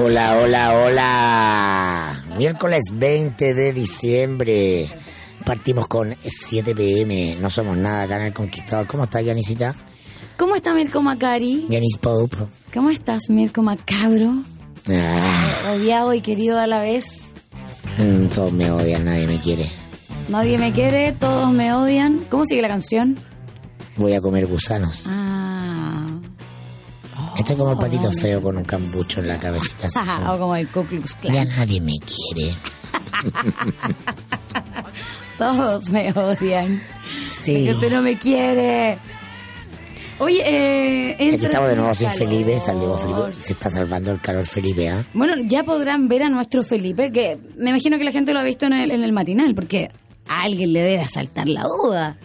Hola, hola, hola. Miércoles 20 de diciembre. Partimos con 7 pm. No somos nada acá en el Conquistador. ¿Cómo está, Yanisita? ¿Cómo está Mirko Macari? Yanis Pope. ¿Cómo estás, Mirko Macabro? Ah, Odiado y querido a la vez. mm, todos me odian, nadie me quiere. Nadie me quiere, todos me odian. ¿Cómo sigue la canción? Voy a comer gusanos. Ah. Estoy como el patito feo con un cambucho en la cabecita. así como, o como el Ku Klux Klan. ya nadie me quiere. Todos me odian. Sí. Usted no me quiere. Oye, eh, Aquí estamos de nuevo sin Felipe. Salió Felipe. Se está salvando el calor Felipe, ¿ah? Bueno, ya podrán ver a nuestro Felipe, que me imagino que la gente lo ha visto en el, en el matinal, porque a alguien le debe asaltar la duda.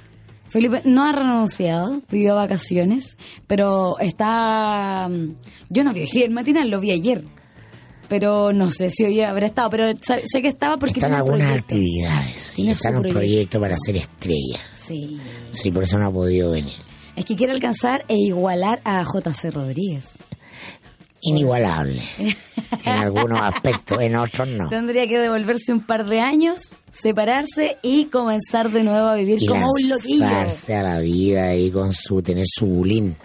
Felipe no ha renunciado, pidió vacaciones, pero está... Yo no vi el matinal, lo vi ayer. Pero no sé si hoy habrá estado, pero sé que estaba porque Están algunas proyecto. actividades. Sí, Tiene está en su un proyecto. proyecto para ser estrella. Sí. Sí, por eso no ha podido venir. Es que quiere alcanzar e igualar a JC Rodríguez. Inigualable. en algunos aspectos, en otros no. Tendría que devolverse un par de años, separarse y comenzar de nuevo a vivir Y como un loquillo. lanzarse a la vida ahí con su, tener su bulín.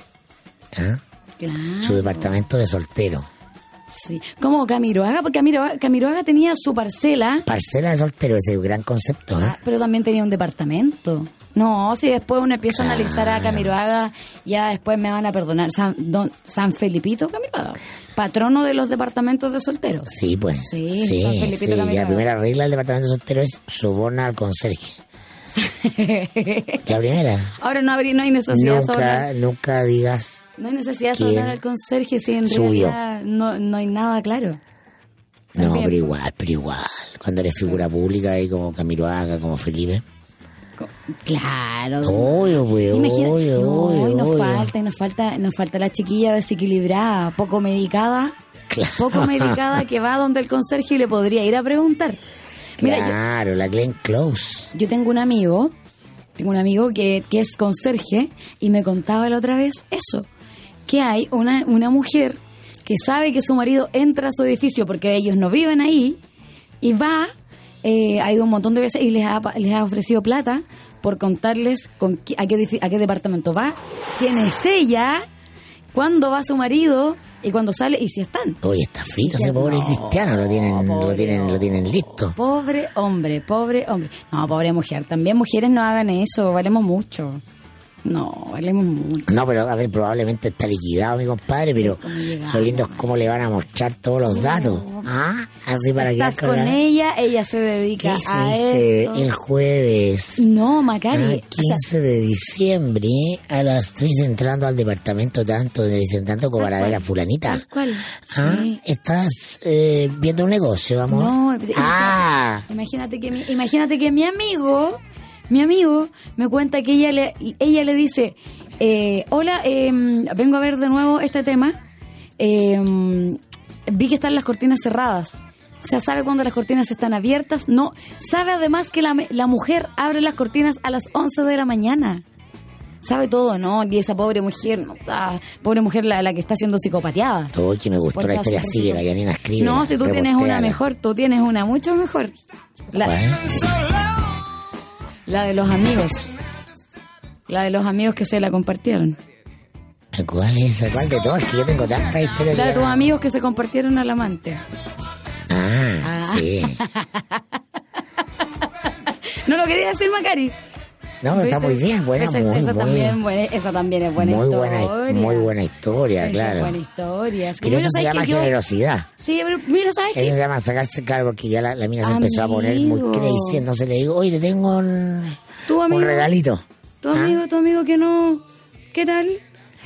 ¿ah? Claro. Su departamento de soltero. Sí. Como Camiroaga, porque Camiroaga, Camiroaga tenía su parcela, Parcela de soltero, ese es un gran concepto. ¿ah? pero también tenía un departamento. No, si después uno empieza a analizar a Camiroaga, ya después me van a perdonar. San, don, San Felipito Camiroaga, patrono de los departamentos de solteros. Sí, pues. Sí, sí, San Felipito sí. La primera regla del departamento de soltero es soborna al conserje. La primera. Ahora no, habría, no hay necesidad de Nunca, nunca digas. no hay necesidad de ¿Quién sobrar al conserje si en subió? realidad no, no hay nada claro. No, pero igual, pero igual. Cuando eres figura pública ahí como Camiroaga, como Felipe. Claro. Obvio, pues, Imagina- obvio, no, obvio, y nos obvio. falta, y nos falta, nos falta la chiquilla desequilibrada, poco medicada, Claro. poco medicada que va donde el conserje y le podría ir a preguntar. Mira, yo- Claro, la Glenn Close. yo, tengo un amigo, tengo un amigo que, que es conserje y me contaba la otra vez eso, que hay una, una mujer que sabe que su marido entra a su edificio porque ellos no viven ahí y va, eh, ha ido un montón de veces y les ha, les ha ofrecido plata por contarles con qui- a, qué, a qué departamento va, quién es ella, cuándo va su marido y cuándo sale y si están. Oye, está frito ese pobre no, cristiano, lo tienen, lo tienen, lo tienen listo. Pobre hombre, pobre hombre. No, pobre mujer. También mujeres no hagan eso, valemos mucho. No, valemos mucho. No, pero a ver, probablemente está liquidado mi compadre, pero lo lindo es cómo le van a mostrar todos los datos. Ah, así para que Estás con ella, ella se ¿Qué dedica a hiciste esto. el jueves? No, Ah, Macari. o sea, 15 de diciembre a las 3 entrando al departamento tanto de tanto como para ver a fulanita. cual, Ah, sí. estás eh, viendo un negocio, amor. No, ah, Imagínate que mi, imagínate que mi amigo, mi amigo, me cuenta que ella le, ella le dice, eh, hola, eh, vengo a ver de nuevo este tema. Eh, vi que están las cortinas cerradas. O sea, sabe cuando las cortinas están abiertas. No, sabe además que la, la mujer abre las cortinas a las 11 de la mañana. Sabe todo, ¿no? Y esa pobre mujer, no, ah, pobre mujer la, la que está siendo psicopateada. oh, que me gustó la historia, sigue, la. Yanina escribe. No, si tú tienes una mejor, tú tienes una mucho mejor. La. La de los amigos. La de los amigos que se la compartieron. ¿Cuál es? ¿Cuál de todas? Que yo tengo tantas historias. La de tus amigos que se compartieron al amante. Ah, sí. ¿No lo quería decir, Macari? No, está muy bien, buena, esa, muy esa buena. También, buena- esa también es buena muy historia. buena, muy buena historia, Esa es claro. buena historia. Es que, Pero eso se ¿sabes llama que yo- generosidad. Sí, pero mira, ¿sabes Eso qué? se llama sacarse claro porque ya la, la mina se empezó a poner muy Amigo. crazy. Entonces le digo, oye, te tengo un, Tu amigo, un regalito. tu ¿Ah? amigo, tu amigo que no... ¿Qué tal?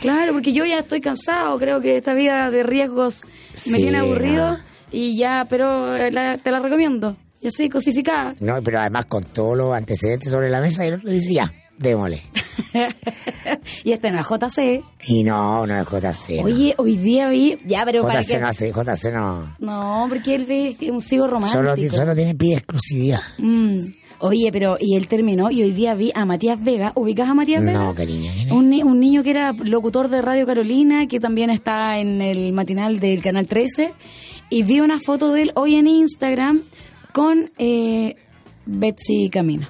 Claro, porque yo ya estoy cansado. Creo que esta vida de riesgos Sí, me tiene aburrido. no. Y ya, pero la- te la recomiendo. Y así, cosificada. No, pero además con todos los antecedentes sobre la mesa, y el otro dice, ya, démosle. y este no es JC. Y no, no es JC. Oye, hoy día vi... Ya, pero para JC que... no hace, JC no. No, porque él ve un ciego romántico. Solo, solo tiene pide exclusividad. Mm. Oye, pero y él terminó y hoy día vi a Matías Vega. ¿Ubicas a Matías Vega? No, cariño. Un, ni- un niño que era locutor de Radio Carolina, que también está en el matinal del Canal 13. Y vi una foto de él hoy en Instagram con eh, Betsy Camino,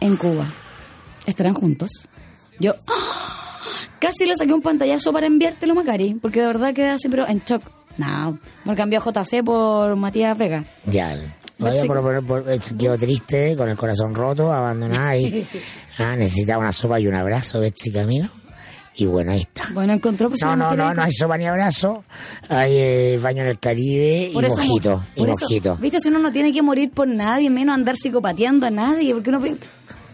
en Cuba. ¿Estarán juntos? Yo casi le saqué un pantallazo para enviártelo, Macari, porque de verdad quedé así, pero en shock. No, me cambió JC por Matías Vega. Ya. Oye, por, por, por- eh, quedó triste, con el corazón roto, abandonada y ah, necesitaba una sopa y un abrazo, Betsy Camino. Y bueno, ahí está. Bueno, encontró pues, No, no, no, no hay sopa ni abrazo. Hay eh, baño en el Caribe y eso, mojito. mo- Y eso, mojito. Viste, si uno no tiene que morir por nadie, menos andar psicopateando a nadie, porque uno pide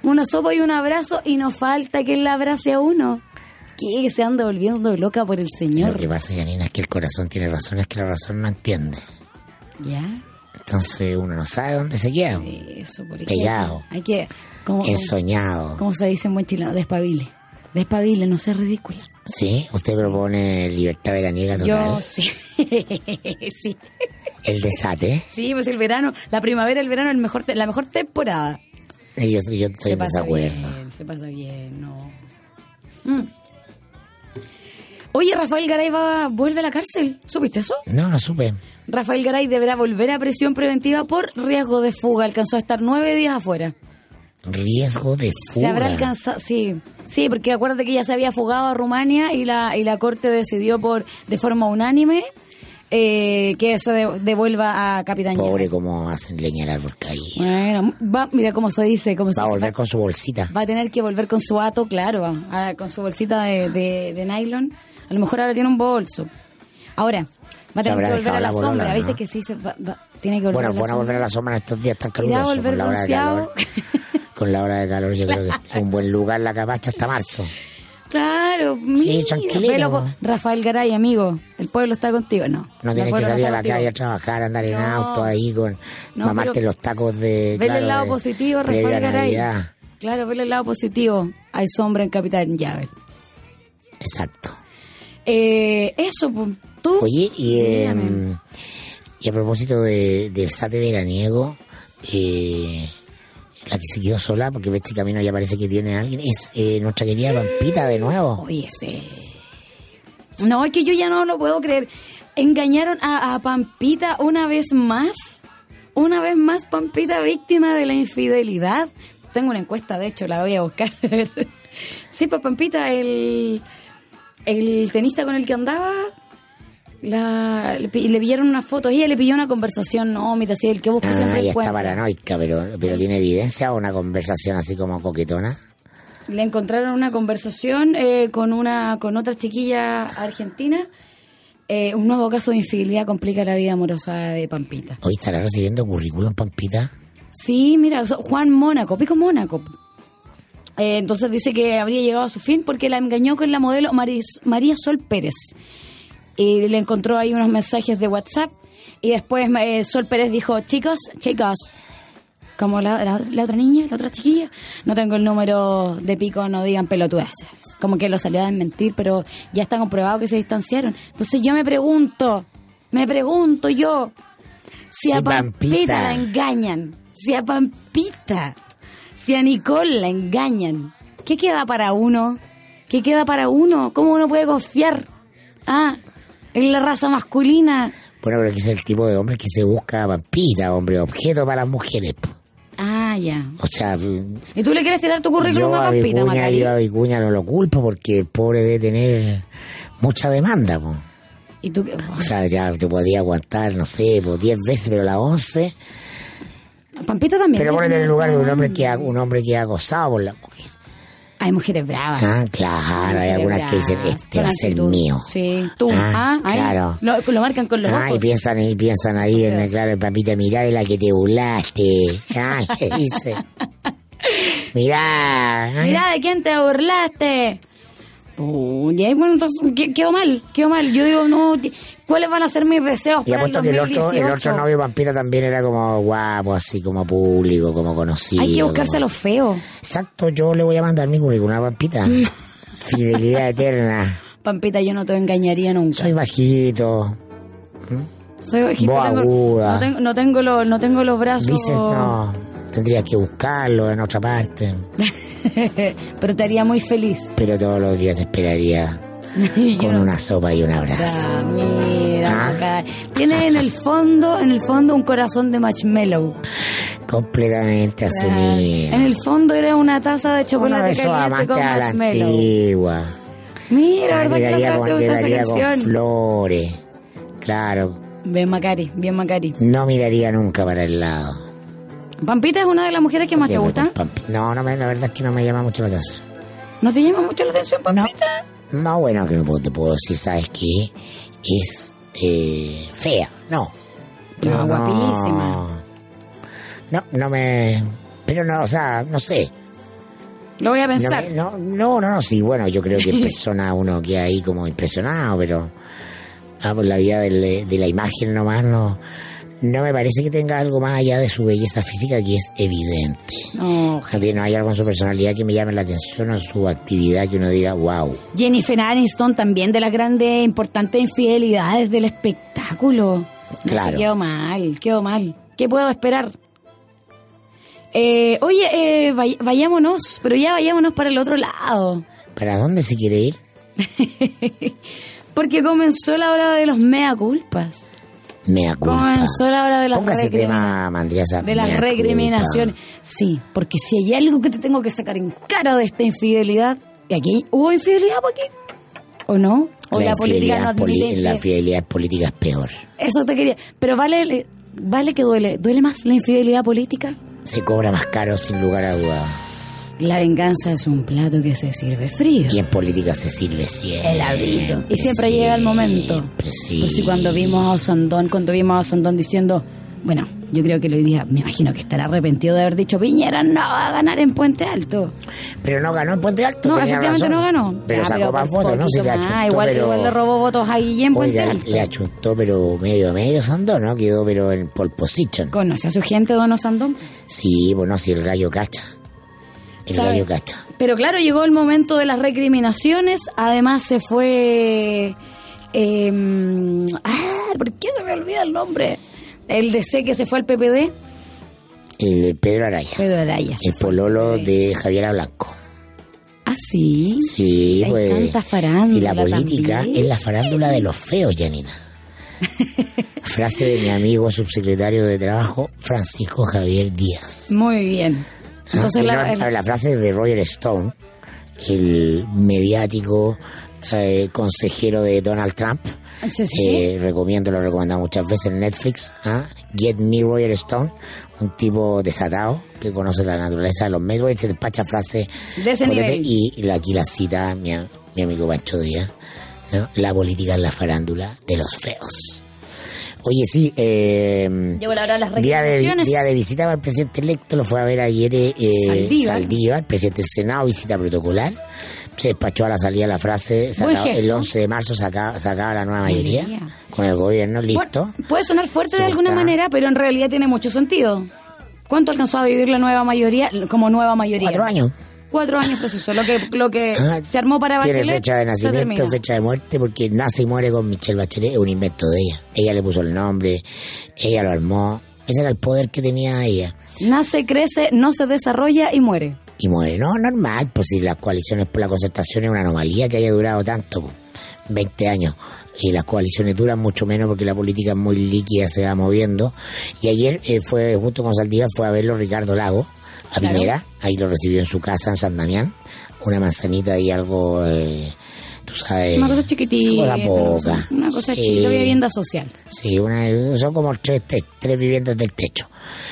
una sopa y un abrazo y no falta que él abrace a uno. ¿Qué? Que se anda volviendo loca por el Lo Señor. que pasa, Janina, es que el corazón tiene razón, es que la razón no entiende. ¿Ya? Entonces uno no sabe dónde se queda. Eso, por Pegado. Hay que, como, Ensoñado. como se dice en buen chileno, despabile. Despabile, no seas ridícula. ¿Sí? Usted propone libertad veraniega total. Yo sí. sí. El desate. Sí, pues el verano, la primavera, el verano, el mejor la mejor temporada. Yo, yo estoy se en pasa desacuerdo. bien, se pasa bien, no. Mm. Oye, Rafael Garay va, vuelve a la cárcel. ¿Supiste eso? No, no supe. Rafael Garay deberá volver a prisión preventiva por riesgo de fuga. Alcanzó a estar nueve días afuera. Riesgo de fuga. Se habrá alcanzado, sí, sí, porque acuérdate que ya se había fugado a Rumania y la y la corte decidió por de forma unánime eh, que se de- devuelva a Capitán Pobre como hacen leña al árbol. Bueno, va, mira cómo se dice, cómo se Va a volver con su bolsita. va a tener que volver con su ato, claro, a- con su bolsita de, de, de nylon. A lo mejor ahora tiene un bolso. Ahora, va a tener que volver a la, la sombra, ¿viste ¿no? que sí? Se va- va- tiene que volver Bueno, a la van a volver a la sombra en estos días tan Irá a calurosos. volver bronceado. Con la hora de calor yo creo que es un buen lugar la capacha hasta marzo. Claro, mira, velo, po. Rafael Garay, amigo, el pueblo está contigo. No, No tienes que salir a la calle a trabajar, andar en No. auto ahí con No, mamarte los tacos de. Vele claro, el lado de- positivo, previa Rafael Garay. Navidad. Claro, vele el lado positivo. Hay sombra en Capitán Llaver. Exacto. Eh, eso, pues, tú. Oye, y, eh, y a propósito de, del sate veraniego, eh, la que se quedó sola, porque Betsy Camino ya parece que tiene alguien, es eh, nuestra querida Pampita de nuevo. Oye, sí. No, es que yo ya no lo puedo creer. Engañaron a, a Pampita una vez más. Una vez más, Pampita víctima de la infidelidad. Tengo una encuesta, de hecho, la voy a buscar. sí, pues Pampita, el, el tenista con el que andaba, la, le, le pillaron una foto. Ella le pilló una conversación. No, mira, sí, el que busca Ah, siempre ya está paranoica, pero, pero tiene evidencia o una conversación así como coquetona. Le encontraron una conversación eh, con una con otra chiquilla argentina. Eh, un nuevo caso de infidelidad complica la vida amorosa de Pampita. Hoy estará recibiendo currículum Pampita. Sí, mira, Juan Mónaco, Pico Mónaco. Eh, entonces dice que habría llegado a su fin porque la engañó con la modelo Maris- María Sol Pérez. Y le encontró ahí unos mensajes de WhatsApp. Y después eh, Sol Pérez dijo, chicos, chicos, como la, la- la otra niña, la otra chiquilla, no tengo el número de pico, no digan pelotudeces. Como que lo salió a desmentir, pero ya está comprobado que se distanciaron. Entonces yo me pregunto, me pregunto yo, si a Pampita Pampita. la engañan, si a Pampita, si a Nicole la engañan, ¿qué queda para uno? ¿Qué queda para uno? ¿Cómo uno puede confiar? Ah, en la raza masculina. Bueno, pero que es el tipo de hombre que se busca Pampita, hombre, objeto para las mujeres. Ah, ya. O sea, ¿Y tú le quieres tirar tu currículum yo a a Pampita, Vicuña, Macari? yo a Vicuña no lo culpo porque el pobre debe tener mucha demanda. po. ¿Y tú qué? O sea, ya te podía aguantar, no sé, por 10 veces, pero la 11. Pampita también. Pero ponete en el lugar de un hombre que ha, un hombre que ha acosado por la mujer. Hay mujeres bravas. Ah, claro, hay algunas que dicen, este con va a ser mío. Sí, tú. Ah, Ah, claro. Lo, lo marcan con los Ah, y ojos. piensan, y piensan ahí, en el, claro, papita, mirá de la que te burlaste. Ah, le dice. Mirá. Mira, ¿de quién te burlaste? Uy, ahí, bueno, entonces, que- quedó mal, quedó mal. Yo digo, no, ¿cuáles van a ser mis deseos Y apuesto que el otro, el 2018? otro novio vampiro también era como guapo, así como público, como conocido. Hay que buscarse a los feos. Exacto, yo le voy a mandar mi currículum a Pampita. Fidelidad eterna. Pampita, yo no te engañaría nunca. Soy bajito. Soy bajito, tengo- no, tengo, no, tengo los, no tengo los brazos. Dices, no, tendrías que buscarlo en otra parte. Pero te haría muy feliz. Pero todos los días te esperaría con una sopa y un abrazo. Ah, mira, Ah. Tiene en el fondo, en el fondo un corazón de marshmallow. Completamente En asumido. el fondo era una taza de de chocolate esos caliente con a la antigua. Mira, ¿verdad que llegaría con, llegaría con flores. Claro, Bien Macari, bien Macari. no miraría nunca para el lado. Pampita es una de las mujeres que más te gusta. No, no me, la verdad es que no me llama mucho la atención. ¿No te llama mucho la atención, Pampita? No, bueno, que no puedo- te puedo decir, ¿sabes qué? Es eh, fea, no. No, guapísima. No, no me... Pero no, o sea, no sé. Lo voy a No, pensar. me- no, no, no, no, sí, bueno, yo creo que en persona uno queda ahí como impresionado, pero ah, por la vida del- de la imagen nomás no, no me parece que tenga algo más allá de su belleza física que es evidente. No, tiene- no hay algo en su personalidad que me llame la atención o en su actividad que uno diga, wow. Jennifer Aniston también de las grandes, importantes infidelidades del espectáculo. Claro. quedó mal, quedó mal. ¿Qué puedo esperar? Eh, oye, eh, vay- vayámonos, pero ya vayámonos para el otro lado. ¿Para dónde se quiere ir? Porque comenzó la hora de los mea culpas. Mea culpa. Comenzó la hora de las Ponga ese tema, Mandriasa. de las recriminaciones. Sí, porque si hay algo que te tengo que sacar en cara de esta infidelidad, y aquí hubo infidelidad por aquí, ¿o no? O la, política no admite La infidelidad. fidelidad política es peor. Eso te quería. Pero vale, vale que duele. ¿Duele más la infidelidad política? Se cobra más caro sin lugar a dudas. La venganza es un plato que se sirve frío. Y en política se sirve siempre. Heladito. Y siempre llega el momento. Siempre, sí. Por si cuando vimos a Osandón, cuando vimos a Osandón diciendo, bueno, yo creo que hoy día, me imagino que estará arrepentido de haber dicho, Piñera no va a ganar en Puente Alto. Pero no ganó en Puente Alto. No, efectivamente razón. no ganó. Pero Ya, sacó más por votos, ¿no? Sí, le más. achuntó, igual, pero... igual le robó votos a Guillén Puente Oiga, Alto. le achuntó, pero medio, medio Sandón, ¿no? Quedó, pero en pole position. ¿Conoce a su gente, don Osandón? Sí, bueno, si el gallo cacha. El gallo cacha. Pero claro, llegó el momento de las recriminaciones. Además se fue... eh, ah, ¿por qué se me olvida el nombre? El DC que se fue al PPD. El Pedro Araya. Pedro Araya. El pololo de Javiera Blanco. Ah, sí. Sí, Hay pues. tanta farándula Si la política también. es la farándula de los feos, Janina. Frase de mi amigo subsecretario de Trabajo, Francisco Javier Díaz. Muy bien. Entonces la, no, el- la frase de Roger Stone, el mediático eh, consejero de Donald Trump. Sí, sí, sí. Eh, recomiendo, lo he recomendado muchas veces en Netflix. ¿ah? Get Me Roger Stone, un tipo desatado que conoce la naturaleza de los medios y se despacha frases De ese potentes. nivel. Y la- aquí la cita mi, mi amigo Pancho Díaz. ¿no? La política es la farándula de los feos. Oye, sí, eh, Llegó la hora de las día de, recriminaciones. día de visita para el presidente electo, lo fue a ver ayer eh, Saldívar. Saldívar, presidente del Senado, visita protocolar. Se despachó a la salida la frase, sacaba- el gesto. 11 de marzo sacaba, sacaba la nueva Mayoría. mayoría con el gobierno listo. Bueno, puede sonar fuerte de alguna manera, pero en realidad tiene mucho sentido. ¿Cuánto alcanzó a vivir la nueva mayoría como nueva mayoría? Cuatro años. Cuatro años preciso. Lo que, lo que Ah, se armó para Tiene Bachelet. fecha de nacimiento, fecha de muerte, porque nace y muere con Michelle Bachelet, es un invento de ella. Ella le puso el nombre, ella lo armó. Ese era el poder que tenía ella. Nace, crece, no se desarrolla y muere. Y muere. No, normal, pues si las coaliciones por la concertación es una anomalía que haya durado tanto, pues, 20 años. Y las coaliciones duran mucho menos porque la política es muy líquida, se va moviendo. Y ayer eh, fue, junto con Saldívar, fue a verlo Ricardo Lago, a Claro. Piñera. Ahí lo recibió en su casa en San Damián. Una manzanita y algo, eh, tú sabes. Una cosa chiquitita. Cosa una poca. cosa- Una cosa Sí. chiquita, vivienda social. Sí, una, son como tres, te- tres viviendas del techo.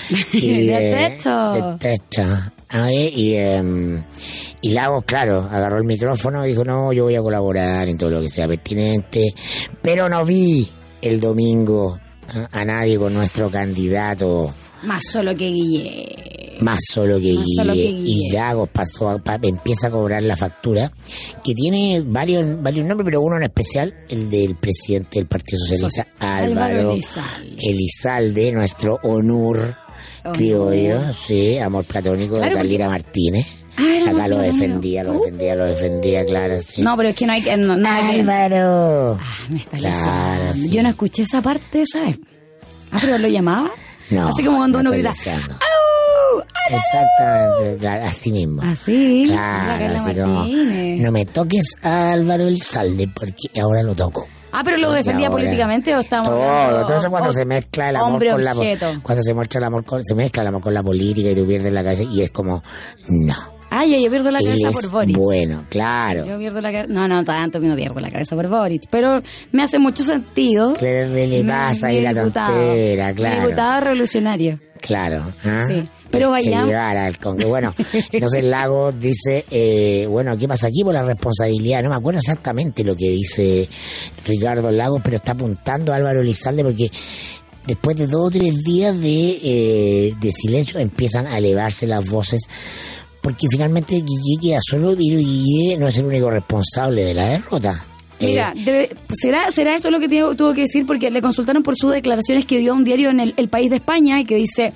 Del eh, techo. Del techo. Ver, y, em, y Lagos, claro, agarró el micrófono y dijo, no, yo voy a colaborar en todo lo que sea pertinente, pero no vi el domingo a, a nadie con nuestro candidato Más solo que Guille. Más solo que Más solo que y Lagos pasó a- pa- empieza a cobrar la factura que tiene varios varios nombres pero uno en especial el del presidente del Partido Socialista Álvaro Álvaro Elizalde. Elizalde nuestro honor criollo sí amor platónico Claro, de porque- Carlita Martínez Ah, acá lo defendía lo Uh. defendía lo defendía claro sí No, pero es que no hay que. No, Álvaro Ah, me está Claro, sí. Yo no escuché esa parte, ¿sabes? Ah, pero lo llamaba. no Así como cuando no uno grita. Exactamente claro, así mismo Así. Claro, así como, no me toques a Álvaro Elizalde porque ahora lo toco. Ah, pero lo defendía Ahora, políticamente o estamos Todo, hablando- todo eso cuando o- se mezcla el amor con la cuando se muestra el amor con, se mezcla el amor con la política y tú pierdes la cabeza y es como no. Ah, ya, yo pierdo la Él cabeza por Boris. bueno, claro. Yo pierdo la cabeza. No, no, tanto que no pierdo la cabeza por Boris. Pero me hace mucho sentido. Claro, le pasa ahí la tontera, claro. diputado revolucionario. Claro. ¿ah? Sí, pero Guevara, el con- Bueno, entonces Lago dice, eh, bueno, ¿qué pasa aquí por la responsabilidad? No me acuerdo exactamente lo que dice Ricardo Lagos, pero está apuntando a Álvaro Elizalde porque después de dos o tres días de, eh, de silencio empiezan a elevarse las voces porque finalmente Guille queda solo y Guille no es el único responsable de la derrota. Eh, Mira, debe- ¿será, ¿será esto lo que tuvo que decir? Porque le consultaron por sus declaraciones que dio a un diario en el, El País de España y que dice,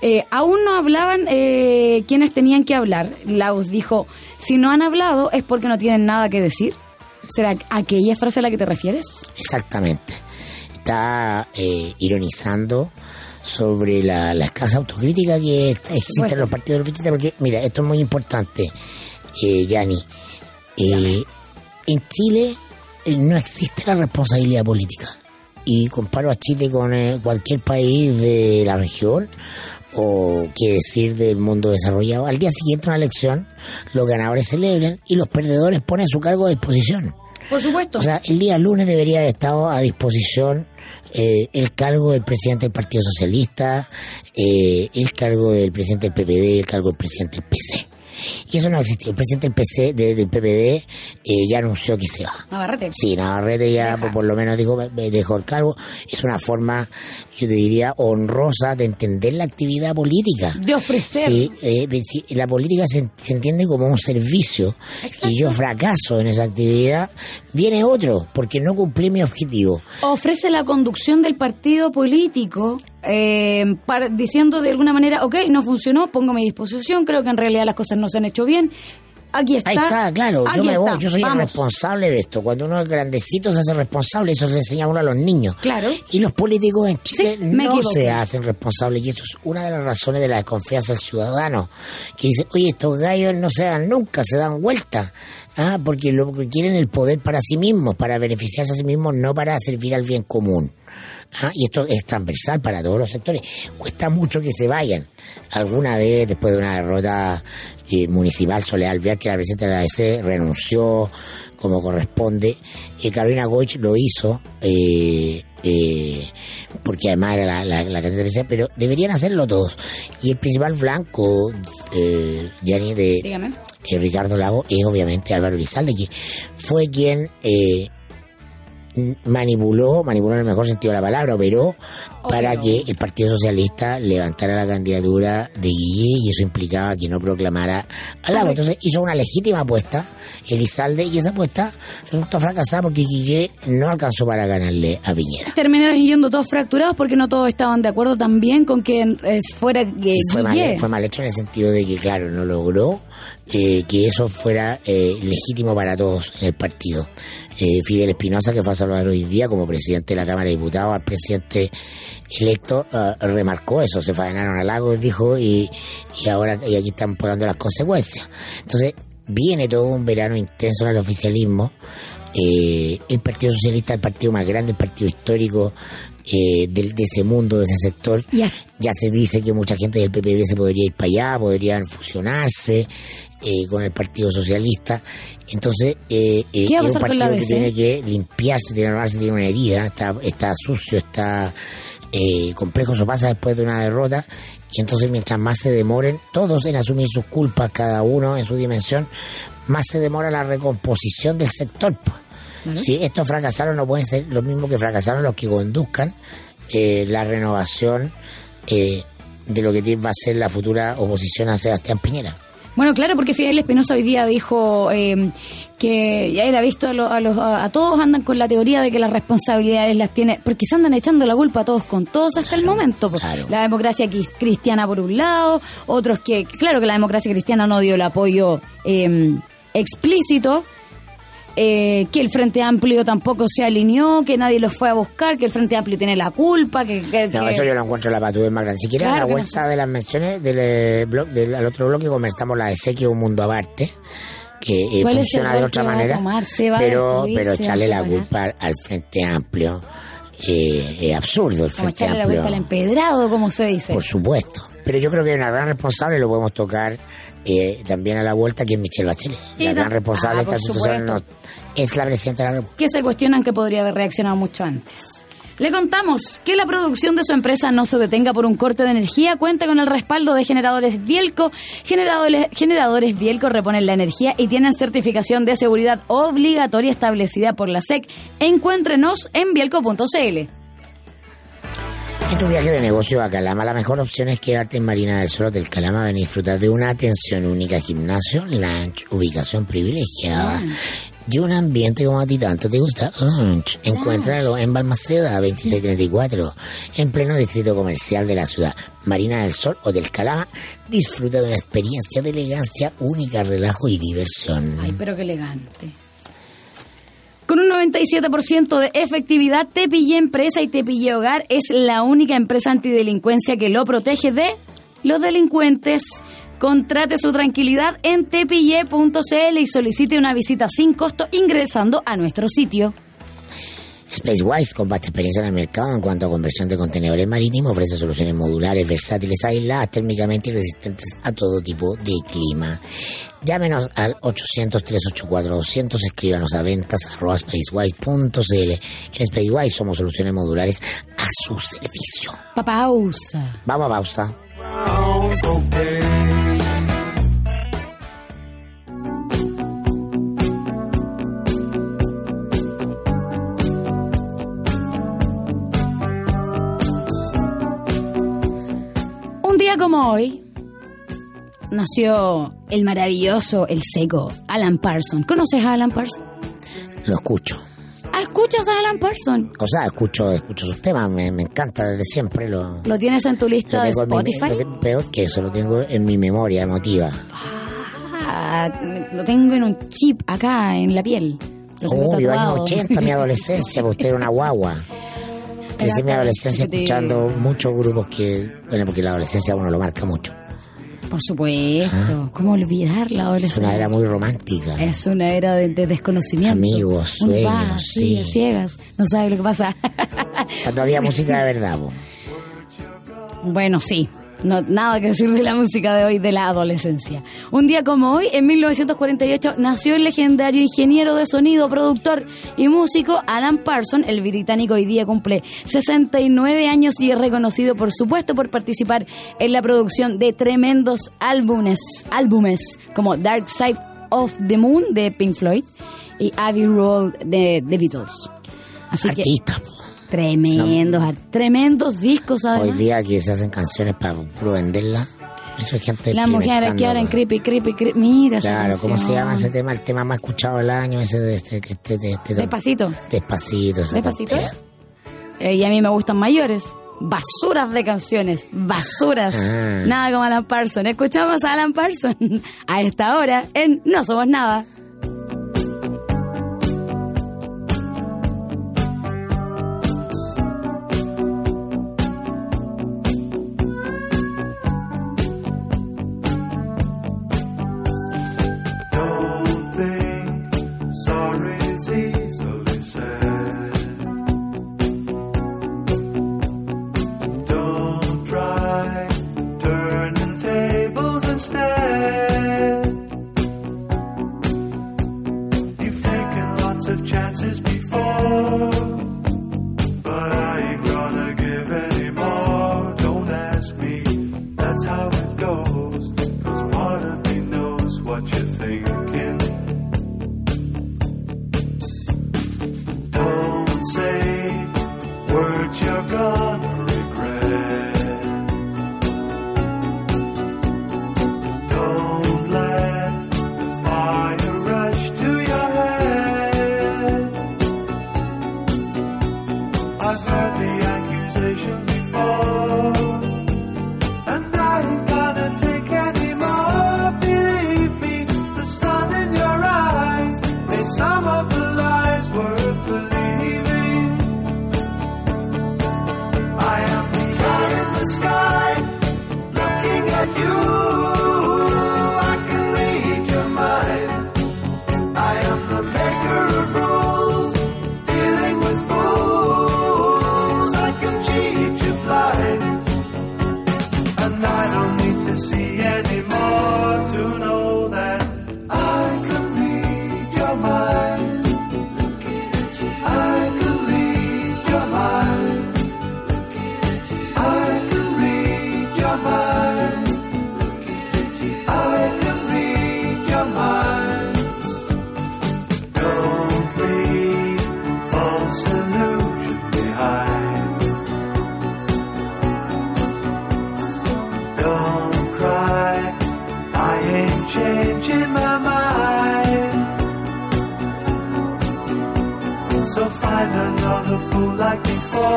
eh, aún no hablaban eh, quienes tenían que hablar. Laus dijo, si no han hablado es porque no tienen nada que decir. ¿Será aquella frase a la que te refieres? Exactamente. Está eh, ironizando sobre la, la escasa autocrítica que existe en los partidos de porque, mira, esto es muy importante, eh, Yanni. Eh, en Chile eh, no existe la responsabilidad política. Y comparo a Chile con eh, cualquier país de la región o qué decir del mundo desarrollado. Al día siguiente una elección, los ganadores celebran y los perdedores ponen su cargo a disposición. Por supuesto. O sea, el día lunes debería haber estado a disposición eh, el cargo del presidente del Partido Socialista, eh, el cargo del presidente del PPD, el cargo del presidente del PC. Y eso no existió. El presidente del, PC, de- del PPD eh, ya anunció que se va. Navarrete. Sí, Navarrete ya por, por lo menos dijo, dejó el cargo. Es una forma, yo te diría, honrosa de entender la actividad política. De ofrecer. Sí, eh, la política se, se entiende como un servicio Exacto. y yo fracaso en esa actividad, viene otro porque no cumplí mi objetivo. ofrece la conducción del partido político eh, para- diciendo de alguna manera, ok, no funcionó, pongo a mi disposición, creo que en realidad las cosas no se han hecho bien. Aquí está. Ahí está, claro, yo me voy, yo soy el responsable de esto. Cuando uno es grandecito se hace responsable, eso se enseña a uno a los niños. Claro. Y los políticos en Chile Sí, no se hacen responsables y eso es una de las razones de la desconfianza del ciudadano. Que dice, oye, estos gallos no se dan nunca, se dan vuelta. Ah, porque lo que quieren el poder para sí mismos, para beneficiarse a sí mismos, no para servir al bien común. Ah, y esto es transversal para todos los sectores. Cuesta mucho que se vayan. Alguna vez, después de una derrota eh, municipal, Soledad Alvear, que la presidenta de la ABC, renunció como corresponde. Eh, Carolina Goich lo hizo, eh, eh, porque además era la, la, la candidata presidencial, pero deberían hacerlo todos. Y el principal blanco, eh, Gianni, de, Dígame. eh, Ricardo Lago es obviamente Álvaro Elizalde, que fue quien eh, manipuló, manipuló en el mejor sentido de la palabra, operó para que el Partido Socialista levantara la candidatura de Guille y eso implicaba que no proclamara a Lago. Entonces hizo una legítima apuesta, Elizalde, y esa apuesta resultó fracasada porque Guille no alcanzó para ganarle a Piñera. Terminaron yendo todos fracturados porque no todos estaban de acuerdo también con que eh, fuera eh, Y fue mal, Guille. fue mal hecho en el sentido de que, claro, no logró eh, que eso fuera eh, legítimo para todos en el partido. Eh, Fidel Espinosa, que fue a saludar hoy día como presidente de la Cámara de Diputados, al presidente electo, eh, remarcó eso, se faenaron a Lagos, dijo, y, y ahora y aquí están pagando las consecuencias. Entonces, viene todo un verano intenso en el oficialismo. Eh, el Partido Socialista, el partido más grande, el partido histórico eh, del- de, ese mundo, de ese sector, Ya. ya se dice que mucha gente del PPD se podría ir para allá, podrían fusionarse eh, con el Partido Socialista. Entonces, eh, eh, ¿Qué va a es un partido que tiene que limpiarse, tiene tiene una herida, está, está sucio, está eh, complejo eso pasa después de una derrota y entonces mientras más se demoren todos en asumir sus culpas cada uno en su dimensión más se demora la recomposición del sector pues. si estos fracasaron no pueden ser lo mismo que fracasaron los que conduzcan eh, la renovación eh, de lo que va a ser la futura oposición a Sebastián Piñera bueno, claro, porque Fidel Espinosa hoy día dijo eh, que ya era visto a, los, a, todos andan con la teoría de que las responsabilidades las tiene, porque se andan echando la culpa a todos con todos hasta el momento. Pues. La democracia cristiana por un lado, otros que, claro que la democracia cristiana no dio el apoyo eh, explícito, eh, que el Frente Amplio tampoco se alineó, que nadie los fue a buscar, que el Frente Amplio tiene la culpa, que... no, eso yo lo encuentro la patudez más grande. Si quieres, la vuelta de las menciones del, eh, blog, del otro bloque comentamos la de Sequio Un Mundo Aparte que eh, funciona de otra manera, pero, pero echarle la culpa al Frente Amplio eh, es absurdo. El Frente echarle Amplio, la culpa al empedrado, como se dice. Por supuesto. Pero yo creo que una gran responsable lo podemos tocar eh, también a la vuelta que es Michelle Bachelet. la gran responsable de esta situación es la presidenta de la República. Que se cuestionan que podría haber reaccionado mucho antes. Le contamos que la producción de su empresa no se detenga por un corte de energía. Cuenta con el respaldo de generadores Bielco. Generadores, generadores Bielco reponen la energía y tienen certificación de seguridad obligatoria establecida por la SEC. Encuéntrenos en bielco.cl. En tu viaje de negocio a Calama, la mejor opción es quedarte en Marina del Sol Hotel Calama. Ven y disfrutar de una atención única, gimnasio, lunch, ubicación privilegiada. Y un ambiente como a ti tanto te gusta, lunch. Encuéntralo en Balmaceda 2634, en pleno distrito comercial de la ciudad. Marina del Sol Hotel Calama. Disfruta de una experiencia de elegancia única, relajo y diversión. Ay, pero qué elegante. Con un 97% de efectividad, Tepille Empresa y Tepille Hogar es la única empresa antidelincuencia que lo protege de los delincuentes. Contrate su tranquilidad en tepille.cl y solicite una visita sin costo ingresando a nuestro sitio. Spacewise, con vasta experiencia en el mercado en cuanto a conversión de contenedores marítimos, ofrece soluciones modulares, versátiles, aisladas, térmicamente y resistentes a todo tipo de clima. Llámenos al 800-384-200, escríbanos a ventas arroba spacewise.cl. En Spacewise somos soluciones modulares a su servicio. Pa pausa. Vamos a pausa. Como hoy, nació el maravilloso, el seco, Alan Parsons. ¿Conoces a Alan Parsons? Lo escucho. Ah, ¿Escuchas a Alan Parsons? O sea, escucho, escucho sus temas, me, me encanta desde siempre. ¿Lo, ¿Lo tienes en tu lista de Spotify? Mi, peor que eso, lo tengo en mi memoria emotiva. Ah, lo tengo en un chip acá, en la piel. Uy, oh, años 80, mi adolescencia, porque usted era una guagua. Crecí mi adolescencia escuchando muchos grupos que, bueno, porque la adolescencia uno lo marca mucho. Por supuesto. Ah. ¿Cómo olvidar la adolescencia? Es una era muy romántica. Es una era de, desconocimiento. Amigos, sueños. Va, sí, ciegas. No sabe lo que pasa. Cuando había música de verdad, vos. Bueno, sí. No, nada que decir de la música de hoy, de la adolescencia. Un día como hoy, en 1948, nació el legendario ingeniero de sonido, productor y músico Alan Parsons. El británico hoy día cumple 69 años y es reconocido, por supuesto, por participar en la producción de tremendos álbumes, álbumes como Dark Side of the Moon de Pink Floyd y Abbey Road de The Beatles. Así Artista. Tremendos, tremendos discos Hoy día que se hacen canciones para venderlas. Eso es gente Las mujeres que ahora en creepy, creepy, creepy. Mira Claro, ¿cómo se llama ese tema? El tema más escuchado del año, ese de este. este, de este Despacito. Despacito, Despacito. Eh, y a mí me gustan mayores. Basuras de canciones, basuras. Ah. Nada como Alan Parsons. Escuchamos a Alan Parsons a esta hora en No Somos Nada.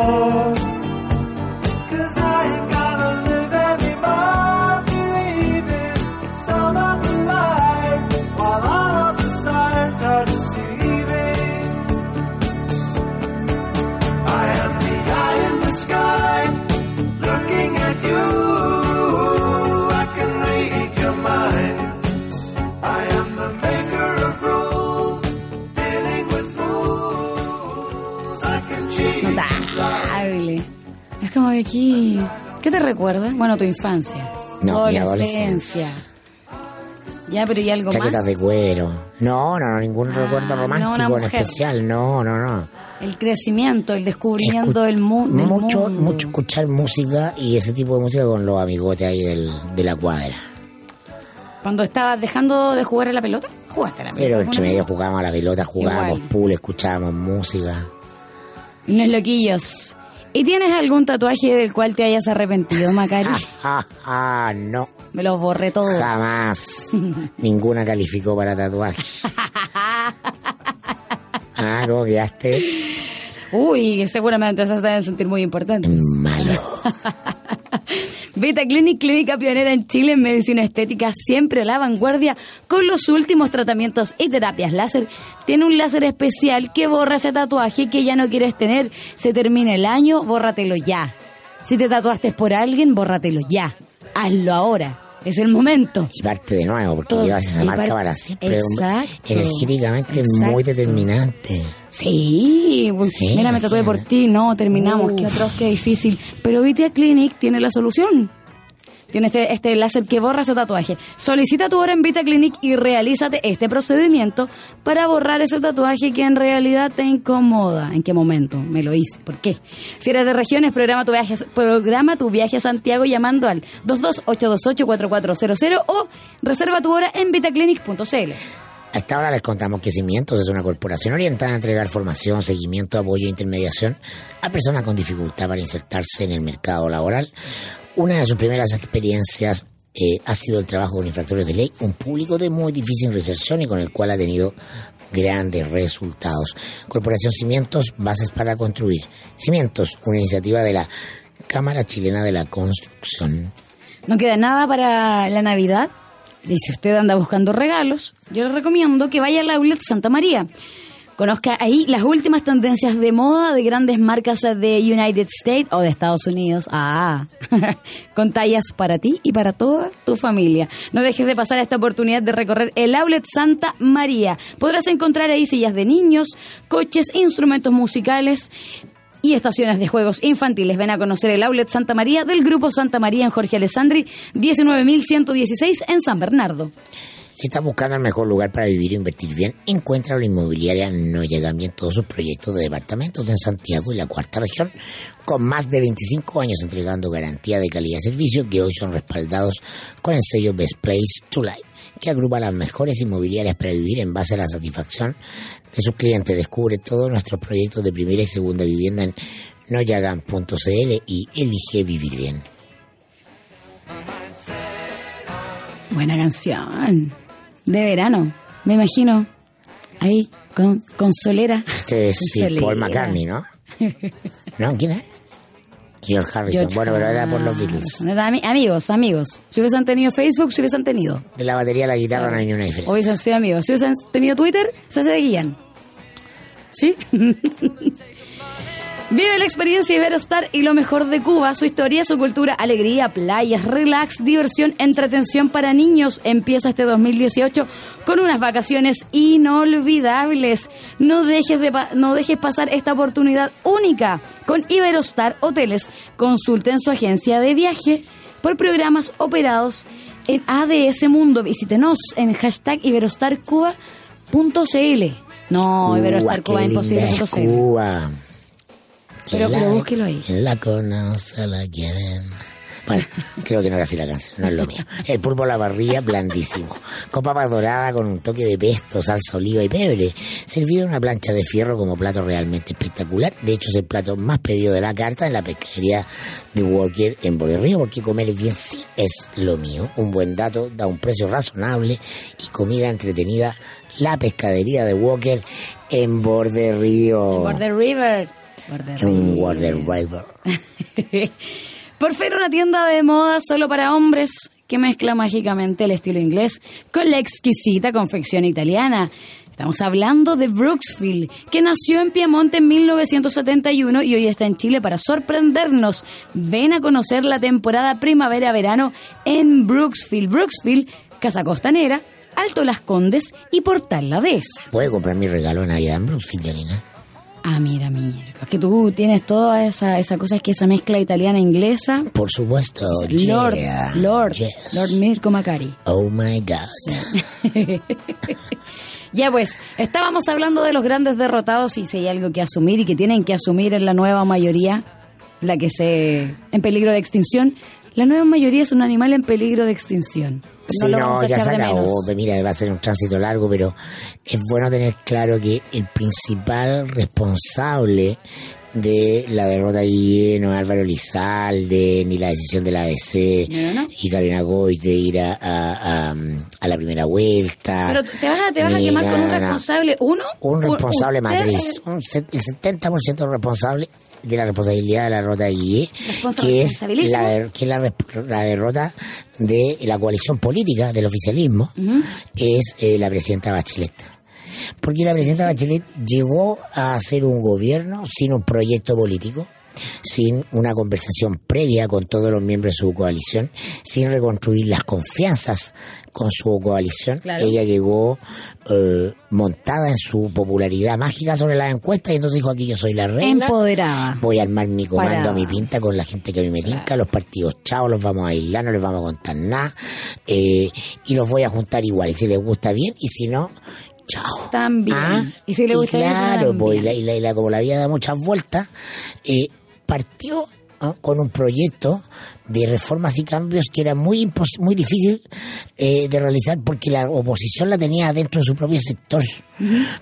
Lord. Aquí. ¿Qué te recuerda? Bueno, tu infancia. No, mi adolescencia. Ya, pero ¿y algo Chaquetas más? de cuero. No, no, no, ningún Ah, recuerdo no, romántico una en especial. No, no, no. El crecimiento, el descubrimiento Escu- del, mu del mucho, mundo. mucho escuchar música y ese tipo de música con los amigotes ahí del, de la cuadra. Cuando estabas dejando de jugar a la pelota, jugaste a la pelota. Pero entre medio jugábamos a la pelota, jugábamos Igual. pool, escuchábamos música. Unos loquillos. ¿Y tienes algún tatuaje del cual te hayas arrepentido, Macari? Ah, ah, no, Me los borré todos. jamás. Ninguna calificó para tatuaje. Ah, ¿cómo quedaste? Uy, seguramente se deben sentir muy importantes. Malo. Vita Clinic, clínica pionera en Chile en medicina estética, siempre a la vanguardia con los últimos tratamientos y terapias láser. Tiene un láser especial que borra ese tatuaje que ya no quieres tener. Se termina el año, bórratelo ya. Si te tatuaste por alguien, bórratelo ya. Hazlo ahora. Es el momento. Y parte de nuevo, porque Todo. llevas esa Y marca par- para siempre. Exacto. Energéticamente Exacto. muy determinante. Sí, pues, Sí, mira, me tatué por imagínate. ti, no, terminamos, qué atroz, qué difícil. Pero Vita Clinic tiene la solución. Tiene este, este láser que borra ese tatuaje. Solicita tu hora en Vita Clinic y realízate este procedimiento para borrar ese tatuaje que en realidad te incomoda. ¿En qué momento? Me lo hice. ¿Por qué? Si eres de regiones, programa tu viaje, programa tu viaje a Santiago llamando al 228284400 o reserva tu hora en vitaclinic.cl. A esta hora les contamos que Cimientos es una corporación orientada a entregar formación, seguimiento, apoyo e intermediación a personas con dificultad para insertarse en el mercado laboral. Una de sus primeras experiencias eh, ha sido el trabajo con infractores de ley, un público de muy difícil recepción y con el cual ha tenido grandes resultados. Corporación Cimientos, bases para construir. Cimientos, una iniciativa de la Cámara Chilena de la Construcción. No queda nada para la Navidad. Y si usted anda buscando regalos, yo le recomiendo que vaya al outlet Santa María. Conozca ahí las últimas tendencias de moda de grandes marcas de United States o de Estados Unidos. Ah, con tallas para ti y para toda tu familia. No dejes de pasar esta oportunidad de recorrer el outlet Santa María. Podrás encontrar ahí sillas de niños, coches, instrumentos musicales, y estaciones de juegos infantiles. Ven a conocer el outlet Santa María del Grupo Santa María en Jorge Alessandri, 19.116 en San Bernardo. Si estás buscando el mejor lugar para vivir e invertir bien, encuentra la inmobiliaria No Llegan Bien todos sus proyectos de departamentos en Santiago y la cuarta región, con más de 25 años entregando garantía de calidad de servicio que hoy son respaldados con el sello Best Place to Live, que agrupa las mejores inmobiliarias para vivir en base a la satisfacción de sus clientes. Descubre todos nuestros proyectos de primera y segunda vivienda en noyagan.cl y elige vivir bien. Buena canción. De verano, me imagino. Ahí, con, con solera. Este es sí. Paul McCartney, ¿no? ¿No? ¿Quién es? George Harrison. George bueno, pero era por los. Beatles. Amigos, amigos. Si hubiesen tenido Facebook, si hubiesen tenido. De la batería a la guitarra no hay ni una diferencia. Hubiesen sido amigos. Si hubiesen tenido Twitter, se seguían. ¿Sí? Vive la experiencia Iberostar y lo mejor de Cuba, su historia, su cultura, alegría, playas, relax, diversión, entretención para niños. Empieza este 2018 con unas vacaciones inolvidables. No dejes, de pa- no dejes pasar esta oportunidad única con Iberostar Hoteles. Consulten su agencia de viaje por programas operados en ADS Mundo. Visítenos en hashtag iberostarcuba.cl. No, Cuba, iberostarcuba Pero- ¿Quién pero la- búsquelo ahí. ¿Quién la conoce, la quieren. Bueno, creo que no era así la canción, no es lo mío. El pulpo a la parrilla, blandísimo. Con papa dorada, con un toque de pesto, salsa oliva y pebre. Servido en una plancha de fierro como plato realmente espectacular. De hecho, es el plato más pedido de la carta en la pescadería de Walker en Borde Río, porque comer bien sí es lo mío. Un buen dato, da un precio razonable y comida entretenida. La pescadería de Walker en Borde Río. Border River. River. River. Por fin una tienda de moda solo para hombres que mezcla mágicamente el estilo inglés con la exquisita confección italiana. Estamos hablando de Brooksville, que nació en Piemonte en 1971 y hoy está en Chile para sorprendernos. Ven a conocer la temporada primavera-verano en Brooksville. Brooksville, Casa Costanera, Alto Las Condes y Portal La Dehesa. Puede comprar mi regalo de Navidad en Brooksville, Janina. Ah, mira, mira. Es que tú tienes toda esa, esa cosa, es que esa mezcla italiana-inglesa. Por supuesto. Lord, yeah, Lord, yes. Lord Mirko Macari. Oh my God. Ya pues, estábamos hablando de los grandes derrotados y si hay algo que asumir y que tienen que asumir en la nueva mayoría, la que se en peligro de extinción. La nueva mayoría es un animal en peligro de extinción. Sí, no, ya se acabó. Mira, va a ser un tránsito largo, pero es bueno tener claro que el principal responsable de la derrota allí no es Álvaro Lizalde, ni la decisión de la ADC No, no. y Carolina Goy de ir a, a, a- a la primera vuelta. Pero te vas a, te vas a quemar con un responsable, uno. Un responsable matriz, un el 70% responsable de la responsabilidad de la derrota de Guille, que es, la, que es la, la derrota de la coalición política del oficialismo, es eh, la presidenta Bachelet. Porque la presidenta Bachelet llegó a hacer un gobierno sin un proyecto político, sin una conversación previa con todos los miembros de su coalición, sin reconstruir las confianzas con su coalición. Claro. Ella llegó eh, montada en su popularidad mágica sobre las encuestas y entonces dijo aquí yo soy la reina. Empoderada. Voy a armar mi comando a mi pinta con la gente que a mí me tinca, los partidos chavos los vamos a aislar, no les vamos a contar nada, eh, y los voy a juntar igual, y si les gusta bien, y si no, chao. También. Ah, Y si le gusta bien, claro, pues, y la, y la- y la- como la vida da muchas vueltas, eh, partió ¿no? con un proyecto de reformas y cambios que era muy impos- muy difícil eh, de realizar porque la oposición la tenía dentro de su propio sector.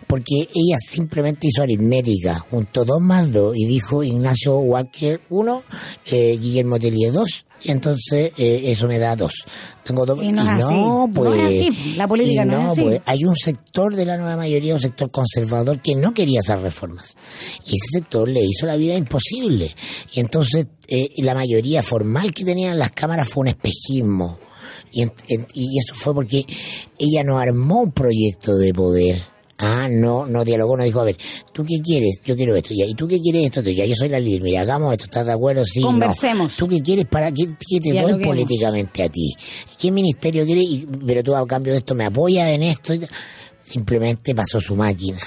Porque ella simplemente hizo aritmética, juntó dos más dos y dijo Ignacio Walker uno, eh, Guillermo Tellier dos, y entonces eh, eso me da dos. Tengo dos. Y no. No es así. La política y no es así. pues, hay un sector de la nueva mayoría, un sector conservador que no quería esas reformas. Y ese sector le hizo la vida imposible. Y entonces eh, la mayoría formal que tenían las cámaras fue un espejismo. Y, en- en- y eso fue porque ella no armó un proyecto de poder. Ah, no, no dialogó, no dijo, a ver, ¿tú qué quieres? Yo quiero esto, ya, ¿y tú qué quieres esto? Ya, yo soy la líder, mira, hagamos esto, ¿estás de acuerdo? Sí, no. Conversemos. ¿Tú qué quieres para qué, qué te doy políticamente a ti? ¿Qué ministerio quieres? Y- pero tú a cambio de esto me apoyas en esto. Simplemente pasó su máquina.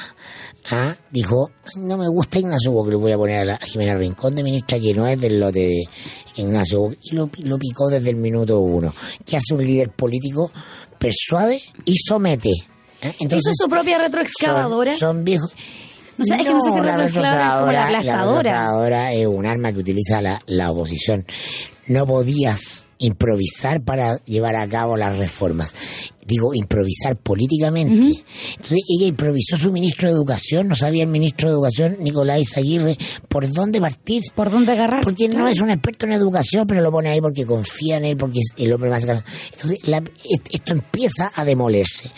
Ah, dijo, "Ay, no me gusta Ignacio Boque, le voy a poner a, la, a Jimena Rincón de ministra que no es del lote de Ignacio Boque. Y lo, lo picó desde el minuto uno. ¿Qué hace un líder político? Persuade y somete. ¿Eh? Hizo su propia retroexcavadora. Son, son viejos. No sé, es que no sé si la retroexcavadora es como la aplastadora. retroexcavadora es un arma que utiliza la, la oposición. No podías improvisar para llevar a cabo las reformas. Digo, improvisar políticamente. Entonces ella improvisó su ministro de Educación, no sabía el ministro de Educación, Nicolás Aguirre, por dónde partir. ¿Por dónde agarrar? Porque no es un experto en educación, pero lo pone ahí porque confía en él, porque es el hombre más grande. Entonces, la- est- esto empieza a demolerse.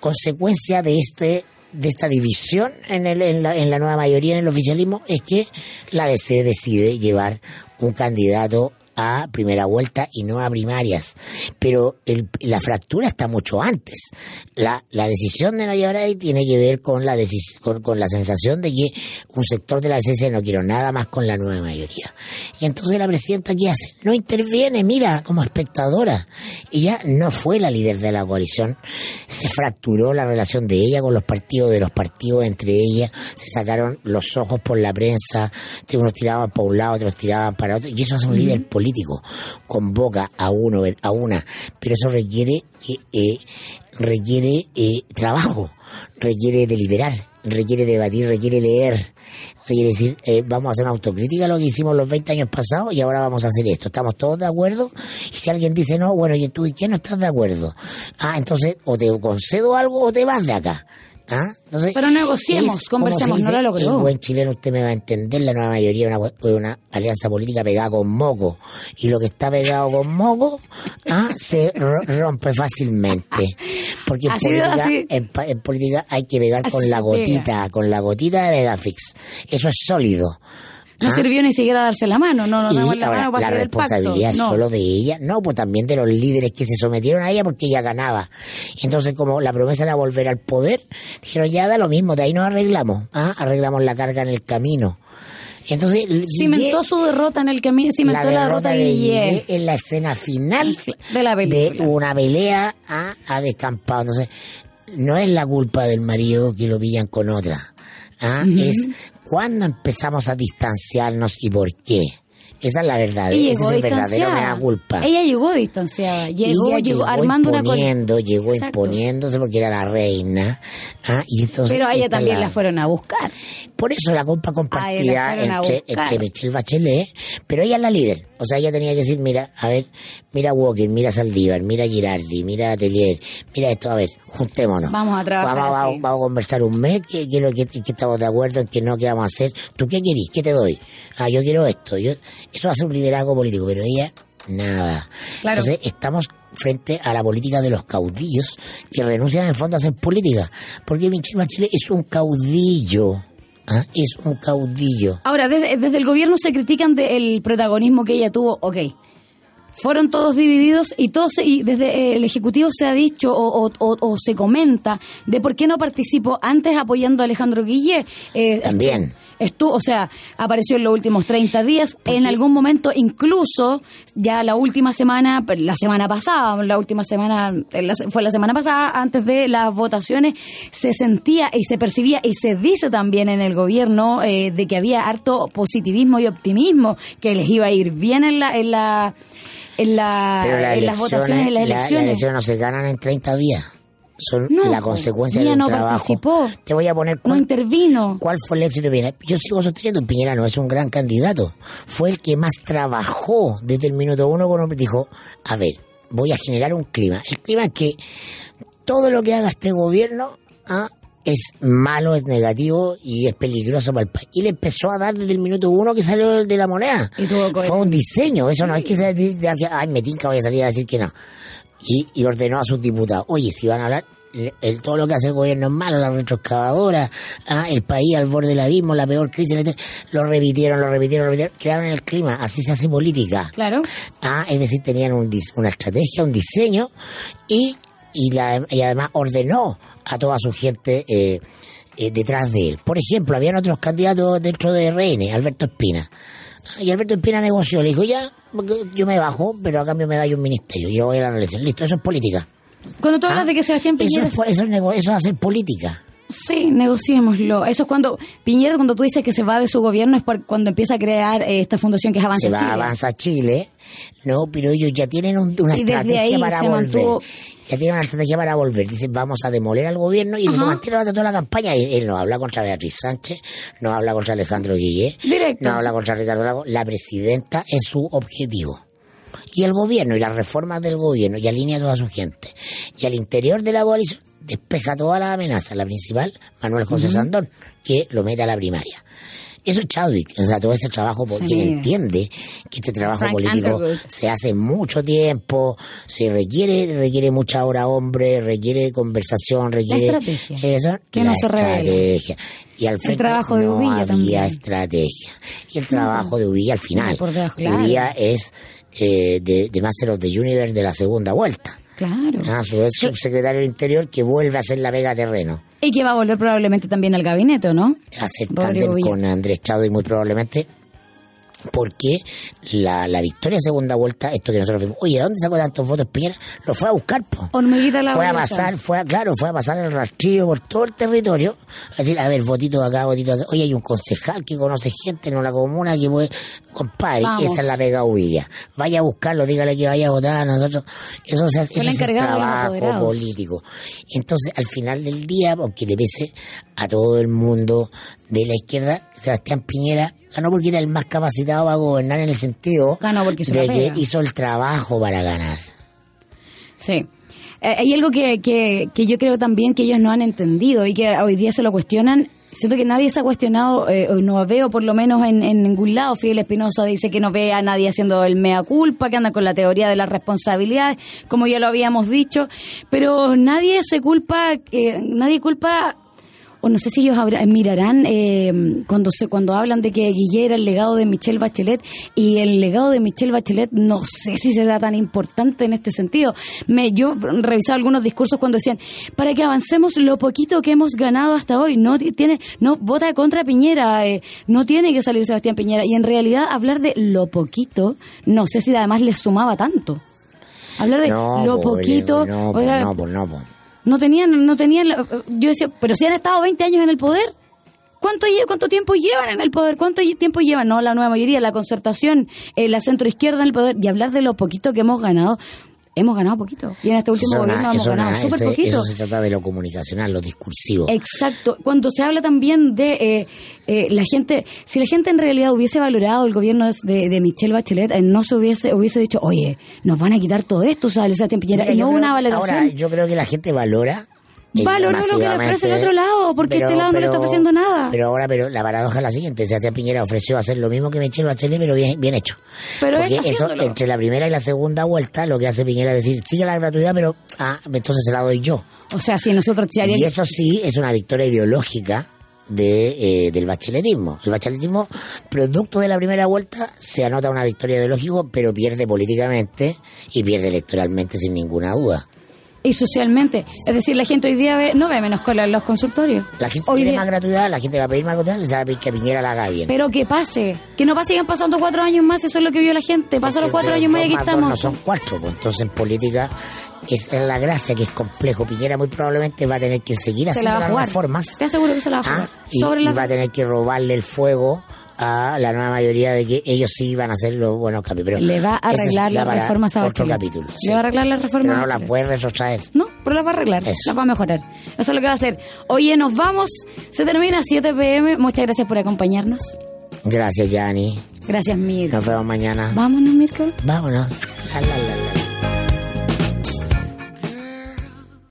Consecuencia de este de esta división en, el, en, la, en la nueva mayoría en el oficialismo es que la DC decide llevar un candidato a primera vuelta y no a primarias. Pero el- la fractura está mucho antes. La, decisión de no tiene que ver con la, decis- con, la sensación de que un sector de la DC no quiere nada más con la nueva mayoría. Y entonces la presidenta, ¿qué hace? No interviene, mira, como espectadora. Ella no fue la líder de la coalición. Se fracturó la relación de ella con los partidos, de los partidos entre ella. Se sacaron los ojos por la prensa. Unos tiraban para un lado, otros tiraban para otro. Y eso hace un líder político político convoca a uno a una, pero eso requiere que eh, requiere eh, trabajo, requiere deliberar, requiere debatir, requiere leer, requiere decir, eh, vamos a hacer una autocrítica lo que hicimos los 20 años pasados y ahora vamos a hacer esto. ¿Estamos todos de acuerdo? Y si alguien dice no, bueno, ¿y tú y quién no estás de acuerdo? Ah, entonces o te concedo algo o te vas de acá. ¿Ah? Entonces, Pero negociemos, es, conversemos, se no lo logró. En buen chileno usted me va a entender, la nueva mayoría es una, una alianza política pegada con moco. Y lo que está pegado con moco ¿ah? se ro- rompe fácilmente. Porque en política, en, pa- en política hay que pegar Así con la gotita, con la gotita de Megafix. Eso es sólido. No ¿Ah? sirvió ni siquiera darse la mano, no nos damos la ahora, mano para la hacer el pacto. responsabilidad es No. solo de ella, no, pues también de los líderes que se sometieron a ella porque ella ganaba. Entonces, como la promesa era volver al poder, dijeron, ya da lo mismo, de ahí nos arreglamos, ¿ah? arreglamos la carga en el camino. Entonces, Cimentó su derrota en el camino, cimentó la, derrota de Guille. en la escena final De la película. de una pelea a, a descampado. Entonces, no es la culpa del marido que lo pillan con otra. ¿ah? Es cuando empezamos a distanciarnos y por qué. Esa es la verdad. Ese llegó es el verdadero me da culpa. Ella llegó distanciada, llegó, Ella llegó armando una col- imponiendo, llegó Exacto. imponiéndose porque era la reina. ¿ah? Y entonces, Pero a ella también la- la fueron a buscar. Por eso la culpa compartida entre, entre Michelle Bachelet, pero ella es la líder. O sea, ella tenía que decir, mira, a ver, mira Walker, mira Saldívar, mira Girardi, mira Atelier, mira esto, a ver, juntémonos. Vamos a trabajar Vamos, así. vamos- vamos a conversar un mes, que, que, que, que estamos de acuerdo, en que no, qué vamos a hacer. ¿Tú qué querís? ¿Qué te doy? Ah, yo quiero esto. Yo, eso hace un liderazgo político, pero ella, nada. Claro. Entonces, estamos frente a la política de los caudillos que renuncian en el fondo a hacer política. Porque Michelle Bachelet es un caudillo. ¿Ah? Es un caudillo. Ahora, desde, desde el gobierno se critican del protagonismo que ella tuvo. Ok, fueron todos divididos y todos y desde el ejecutivo se ha dicho o, o- o- o se comenta de por qué no participó antes apoyando a Alejandro Guille. Eh, También. Estuvo, o sea, apareció en los últimos 30 días. En algún momento, incluso, ya la última semana, la semana pasada, la última semana, la- fue la semana pasada, antes de las votaciones, se sentía y se percibía y se dice también en el gobierno eh, de que había harto positivismo y optimismo, que les iba a ir bien en la, en la, en la, en las votaciones, en las la- elecciones. las elecciones no se ganan en 30 días. Son No, la consecuencia de un no trabajo. participó. Te voy a poner no cuál, intervino. cuál fue el éxito de Piñera. Yo sigo sosteniendo Piñera no es un gran candidato. Fue el que más trabajó desde el minuto uno cuando dijo, a ver, voy a generar un clima. El clima es que todo lo que haga este gobierno ah, es malo, es negativo y es peligroso para el país. Y le empezó a dar desde el minuto uno que salió de la moneda. Fue un diseño, eso no es que ay, me tinca, voy a salir a decir que no. Y, y ordenó a sus diputados, oye, si van a hablar, el, todo lo que hace el gobierno es malo, la retroexcavadora, ah, el país al borde del abismo, la peor crisis, etc. lo repitieron, lo repitieron, lo repitieron, crearon el clima, así se hace política. Claro. Ah, es decir, tenían un una estrategia, un diseño y, y, la- y además ordenó a toda su gente eh, eh, detrás de él. Por ejemplo, habían otros candidatos dentro de RN, Alberto Espina. Y Alberto Espina negoció, le dijo, ya, yo me bajo, pero a cambio me dais un ministerio yo voy a la reelección. Listo, eso es política. Cuando tú hablas Ah, de que Sebastián Eso Piñera... es, po- eso, es eso es hacer política. Sí, negociémoslo. Eso es cuando Piñera, cuando tú dices que se va de su gobierno, es por- cuando empieza a crear eh, esta fundación que es Avanza se va Chile. a Avanza Chile, no, pero ellos ya tienen un- una estrategia para volver. mantuvo- Ya tienen una estrategia para volver. Dicen, vamos a demoler al gobierno y lo durante toda la campaña. Él, él no habla contra Beatriz Sánchez, no habla contra Alejandro Guillé, Directo. no habla contra Ricardo Lago. La presidenta es su objetivo. Y el gobierno y las reformas del gobierno y alinea a toda su gente. Y al interior de la coalición despeja todas las amenazas. La principal, Manuel José Sandón, que lo mete a la primaria. Eso es Chadwick, o sea, todo ese trabajo, porque Sí. entiende que este trabajo Frank político Underwood. se hace mucho tiempo, se requiere, requiere mucha hora hombre, requiere conversación, requiere estrategia. Eso, Que la no se estrategia. Y al frente trabajo de no había también. estrategia. Y el trabajo de Uvilla al final. Uvilla es eh, de, de Master of the Universe de la segunda vuelta. Claro. Ah, su ex subsecretario del Interior que vuelve a hacer la vega terreno. Y que va a volver probablemente también al gabinete, ¿o ¿no? A hacer tándem con Andrés Chado y muy probablemente porque la, la victoria de segunda vuelta, esto que nosotros vimos, oye, ¿dónde sacó tantos votos Piñera? Lo fue a buscar, po. La Fue a pasar, fue a, claro, fue a pasar el rastrillo por todo el territorio, a decir, a ver, votito acá, votito acá, oye, hay un concejal que conoce gente en la comuna que puede, compadre, Vamos. esa es la pega Uvilla, vaya a buscarlo, dígale que vaya a votar a nosotros, eso, se hace- Fue el eso es trabajo político. Entonces, al final del día, aunque le pese a todo el mundo de la izquierda, Sebastián Piñera ganó porque era el más capacitado para gobernar en el sentido Ganó porque hizo de que hizo el trabajo para ganar. Sí. Eh, hay algo que, que, que yo creo también que ellos no han entendido y que hoy día se lo cuestionan. Siento que nadie se ha cuestionado, eh, no veo por lo menos en, en ningún lado. Fidel Espinosa dice que no ve a nadie haciendo el mea culpa, que anda con la teoría de las responsabilidades, como ya lo habíamos dicho. Pero nadie se culpa, eh, nadie culpa o no sé si ellos mirarán eh, cuando se cuando hablan de que Guille era el legado de Michelle Bachelet y el legado de Michelle Bachelet no sé si será tan importante en este sentido. Me yo revisaba algunos discursos cuando decían para que avancemos lo poquito que hemos ganado hasta hoy no ti- tiene no vota contra Piñera eh, no tiene que salir Sebastián Piñera y en realidad hablar de lo poquito no sé si además les sumaba tanto. Hablar de No, lo po, poquito, no, oiga, no, po. No tenían, no tenían, yo decía, pero si han estado 20 años en el poder, ¿cuánto, cuánto tiempo llevan en el poder? ¿Cuánto tiempo llevan? No, la nueva mayoría, la concertación, eh, la centroizquierda en el poder, y hablar de lo poquito que hemos ganado, hemos ganado poquito. Y en este último Eso, gobierno hemos ganado na- súper poquito. eso se trata de lo comunicacional, lo discursivo. Exacto. Cuando se habla también de eh, eh, la gente, si la gente en realidad hubiese valorado el gobierno de, de Michelle Bachelet, eh, no se hubiese hubiese dicho, oye, nos van a quitar todo esto, o sea, yo no una valoración. Ahora, yo creo que la gente valora. Eh, Valora lo que le ofrece el otro lado, porque este lado no le está ofreciendo nada. Pero ahora, pero la paradoja es la siguiente: Sebastián Piñera ofreció hacer lo mismo que Michelle Bachelet, pero bien, bien hecho. Pero Porque eso, haciéndolo. entre la primera y la segunda vuelta, lo que hace Piñera es decir, sigue la gratuidad, pero ah, entonces se la doy yo. O sea, si nosotros Y eso sí es una victoria ideológica de, eh, del bacheletismo. El bacheletismo, producto de la primera vuelta, se anota una victoria ideológica, pero pierde políticamente y pierde electoralmente sin ninguna duda. Y socialmente. Es decir, la gente hoy día ve, no ve menos cola en los consultorios. La gente hoy quiere día- más gratuidad, la gente va a pedir más gratuidad, se pedir que Piñera la haga bien. Pero que pase, que no pase, sigan pasando cuatro años más, eso es lo que vio la gente. Pasan los cuatro años más y aquí estamos. No son cuatro, pues entonces en política es la gracia que es complejo. Piñera muy probablemente va a tener que seguir se haciendo las reformas Te aseguro que se la va a ah, jugar. y, Sobre y la... va a tener que robarle el fuego a la nueva mayoría de que ellos sí van a hacer los buenos capítulos. Le va a arreglar las reformas a Otro capítulo. Le va a arreglar las reformas Pero no las puede retrotraer. No, pero las va a arreglar, las va a mejorar. Eso es lo que va a hacer. Oye, nos vamos. Se termina 7 pm. Muchas gracias por acompañarnos. Gracias, Yanni. Gracias, Mir. Nos vemos mañana. Vámonos, Mirko. Vámonos. La, la, la, la.